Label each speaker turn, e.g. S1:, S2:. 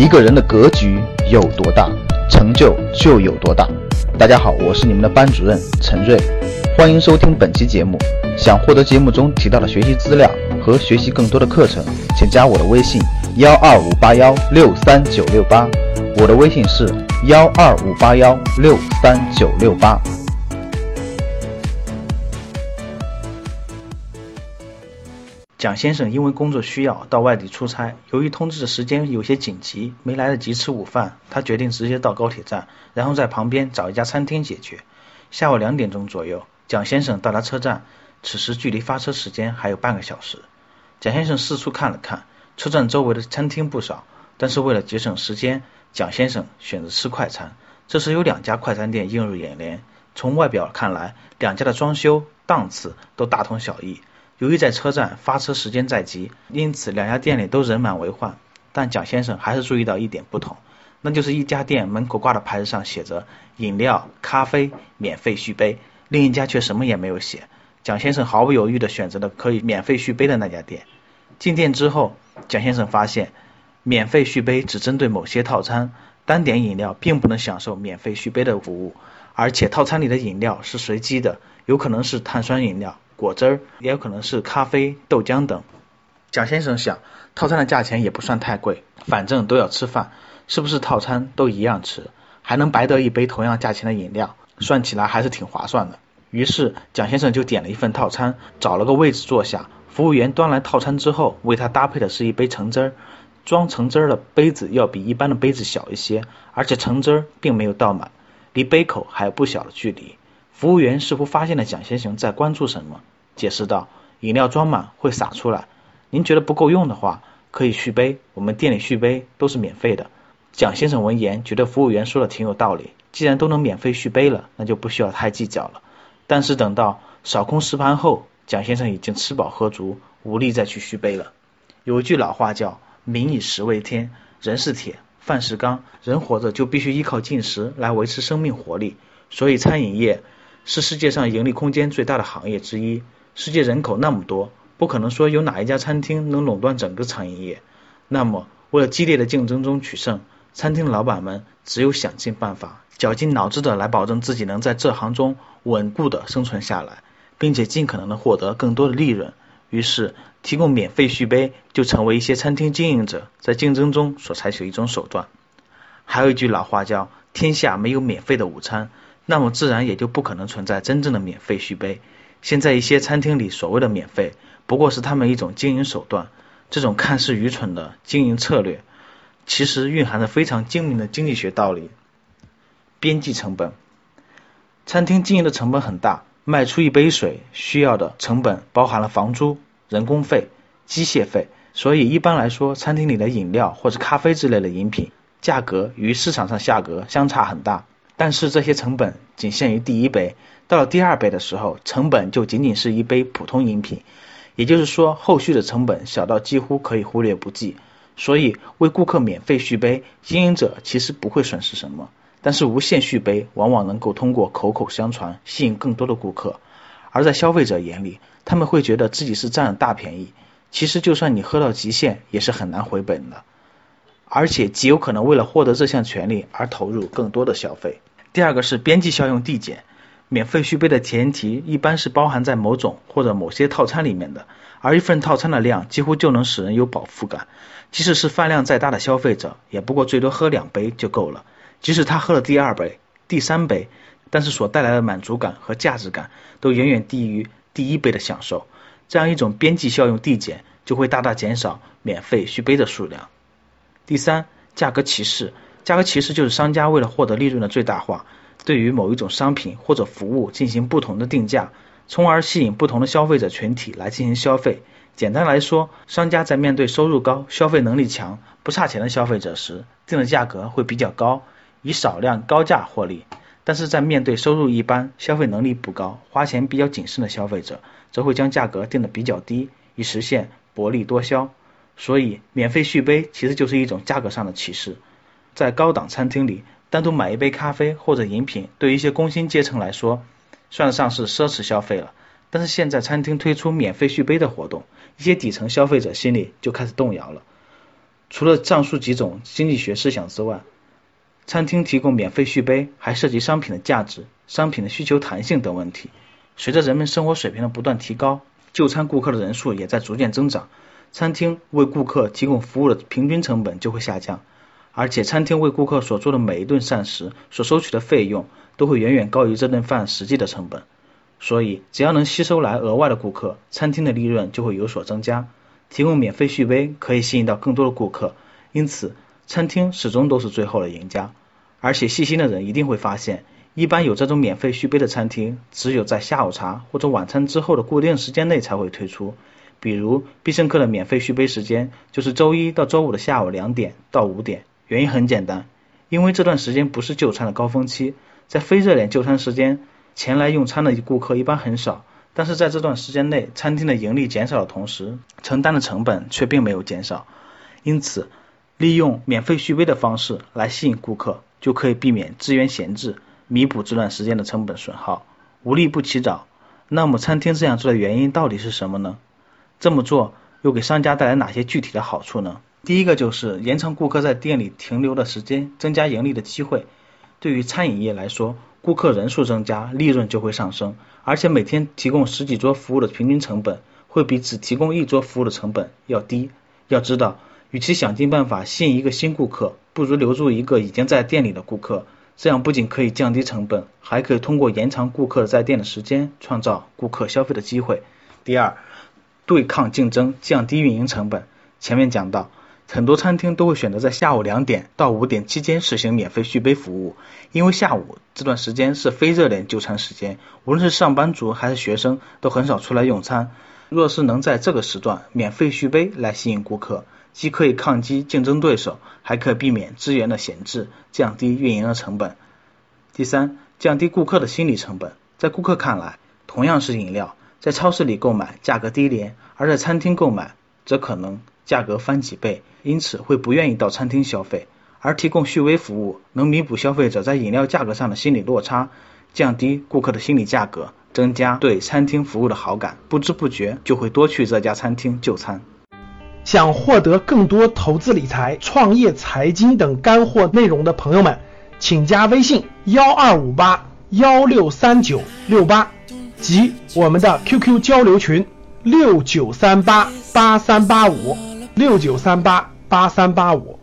S1: 一个人的格局有多大，成就就有多大。大家好，我是你们的班主任陈瑞，欢迎收听本期节目。想获得节目中提到的学习资料和学习更多的课程，请加我的微信幺二五八幺六三九六八。我的微信是幺二五八幺六三九六八。
S2: 蒋先生因为工作需要到外地出差，由于通知的时间有些紧急，没来得及吃午饭，他决定直接到高铁站，然后在旁边找一家餐厅解决。下午两点钟左右，蒋先生到达车站，此时距离发车时间还有半个小时。蒋先生四处看了看，车站周围的餐厅不少，但是为了节省时间，蒋先生选择吃快餐。这时有两家快餐店映入眼帘，从外表看来，两家的装修档次都大同小异。由于在车站发车时间在即，因此两家店里都人满为患。但蒋先生还是注意到一点不同，那就是一家店门口挂的牌子上写着“饮料、咖啡免费续杯”，另一家却什么也没有写。蒋先生毫不犹豫地选择了可以免费续杯的那家店。进店之后，蒋先生发现，免费续杯只针对某些套餐，单点饮料并不能享受免费续杯的服务，而且套餐里的饮料是随机的，有可能是碳酸饮料。果汁儿也有可能是咖啡、豆浆等。蒋先生想，套餐的价钱也不算太贵，反正都要吃饭，是不是套餐都一样吃，还能白得一杯同样价钱的饮料？算起来还是挺划算的。于是蒋先生就点了一份套餐，找了个位置坐下。服务员端来套餐之后，为他搭配的是一杯橙汁儿，装橙汁儿的杯子要比一般的杯子小一些，而且橙汁儿并没有倒满，离杯口还有不小的距离。服务员似乎发现了蒋先生在关注什么，解释道：“饮料装满会洒出来，您觉得不够用的话，可以续杯。我们店里续杯都是免费的。”蒋先生闻言觉得服务员说的挺有道理，既然都能免费续杯了，那就不需要太计较了。但是等到扫空食盘后，蒋先生已经吃饱喝足，无力再去续杯了。有一句老话叫“民以食为天”，人是铁，饭是钢，人活着就必须依靠进食来维持生命活力，所以餐饮业。是世界上盈利空间最大的行业之一。世界人口那么多，不可能说有哪一家餐厅能垄断整个餐饮业。那么，为了激烈的竞争中取胜，餐厅老板们只有想尽办法、绞尽脑汁的来保证自己能在这行中稳固的生存下来，并且尽可能的获得更多的利润。于是，提供免费续杯就成为一些餐厅经营者在竞争中所采取的一种手段。还有一句老话叫“天下没有免费的午餐”。那么自然也就不可能存在真正的免费续杯。现在一些餐厅里所谓的免费，不过是他们一种经营手段。这种看似愚蠢的经营策略，其实蕴含着非常精明的经济学道理。边际成本，餐厅经营的成本很大，卖出一杯水需要的成本包含了房租、人工费、机械费，所以一般来说，餐厅里的饮料或者咖啡之类的饮品，价格与市场上价格相差很大。但是这些成本仅限于第一杯，到了第二杯的时候，成本就仅仅是一杯普通饮品，也就是说，后续的成本小到几乎可以忽略不计。所以，为顾客免费续杯，经营者其实不会损失什么。但是，无限续杯往往能够通过口口相传，吸引更多的顾客。而在消费者眼里，他们会觉得自己是占了大便宜。其实，就算你喝到极限，也是很难回本的，而且极有可能为了获得这项权利而投入更多的消费。第二个是边际效用递减，免费续杯的前提一般是包含在某种或者某些套餐里面的，而一份套餐的量几乎就能使人有饱腹感，即使是饭量再大的消费者，也不过最多喝两杯就够了。即使他喝了第二杯、第三杯，但是所带来的满足感和价值感都远远低于第一杯的享受。这样一种边际效用递减，就会大大减少免费续杯的数量。第三，价格歧视。价格歧视就是商家为了获得利润的最大化，对于某一种商品或者服务进行不同的定价，从而吸引不同的消费者群体来进行消费。简单来说，商家在面对收入高、消费能力强、不差钱的消费者时，定的价格会比较高，以少量高价获利；但是在面对收入一般、消费能力不高、花钱比较谨慎的消费者，则会将价格定的比较低，以实现薄利多销。所以，免费续杯其实就是一种价格上的歧视。在高档餐厅里，单独买一杯咖啡或者饮品，对于一些工薪阶层来说，算得上是奢侈消费了。但是现在餐厅推出免费续杯的活动，一些底层消费者心里就开始动摇了。除了上述几种经济学思想之外，餐厅提供免费续杯还涉及商品的价值、商品的需求弹性等问题。随着人们生活水平的不断提高，就餐顾客的人数也在逐渐增长，餐厅为顾客提供服务的平均成本就会下降。而且，餐厅为顾客所做的每一顿膳食所收取的费用都会远远高于这顿饭实际的成本。所以，只要能吸收来额外的顾客，餐厅的利润就会有所增加。提供免费续杯可以吸引到更多的顾客，因此餐厅始终都是最后的赢家。而且，细心的人一定会发现，一般有这种免费续杯的餐厅，只有在下午茶或者晚餐之后的固定时间内才会推出。比如，必胜客的免费续杯时间就是周一到周五的下午两点到五点。原因很简单，因为这段时间不是就餐的高峰期，在非热点就餐时间前来用餐的顾客一般很少。但是在这段时间内，餐厅的盈利减少的同时，承担的成本却并没有减少。因此，利用免费续杯的方式来吸引顾客，就可以避免资源闲置，弥补这段时间的成本损耗。无利不起早。那么，餐厅这样做的原因到底是什么呢？这么做又给商家带来哪些具体的好处呢？第一个就是延长顾客在店里停留的时间，增加盈利的机会。对于餐饮业来说，顾客人数增加，利润就会上升，而且每天提供十几桌服务的平均成本，会比只提供一桌服务的成本要低。要知道，与其想尽办法吸引一个新顾客，不如留住一个已经在店里的顾客。这样不仅可以降低成本，还可以通过延长顾客在店的时间，创造顾客消费的机会。第二，对抗竞争，降低运营成本。前面讲到。很多餐厅都会选择在下午两点到五点期间实行免费续杯服务，因为下午这段时间是非热点就餐时间，无论是上班族还是学生都很少出来用餐。若是能在这个时段免费续杯来吸引顾客，既可以抗击竞争对手，还可避免资源的闲置，降低运营的成本。第三，降低顾客的心理成本。在顾客看来，同样是饮料，在超市里购买价格低廉，而在餐厅购买则可能。价格翻几倍，因此会不愿意到餐厅消费，而提供续杯服务能弥补消费者在饮料价格上的心理落差，降低顾客的心理价格，增加对餐厅服务的好感，不知不觉就会多去这家餐厅就餐。
S3: 想获得更多投资理财、创业财经等干货内容的朋友们，请加微信幺二五八幺六三九六八及我们的 QQ 交流群六九三八八三八五。六九三八八三八五。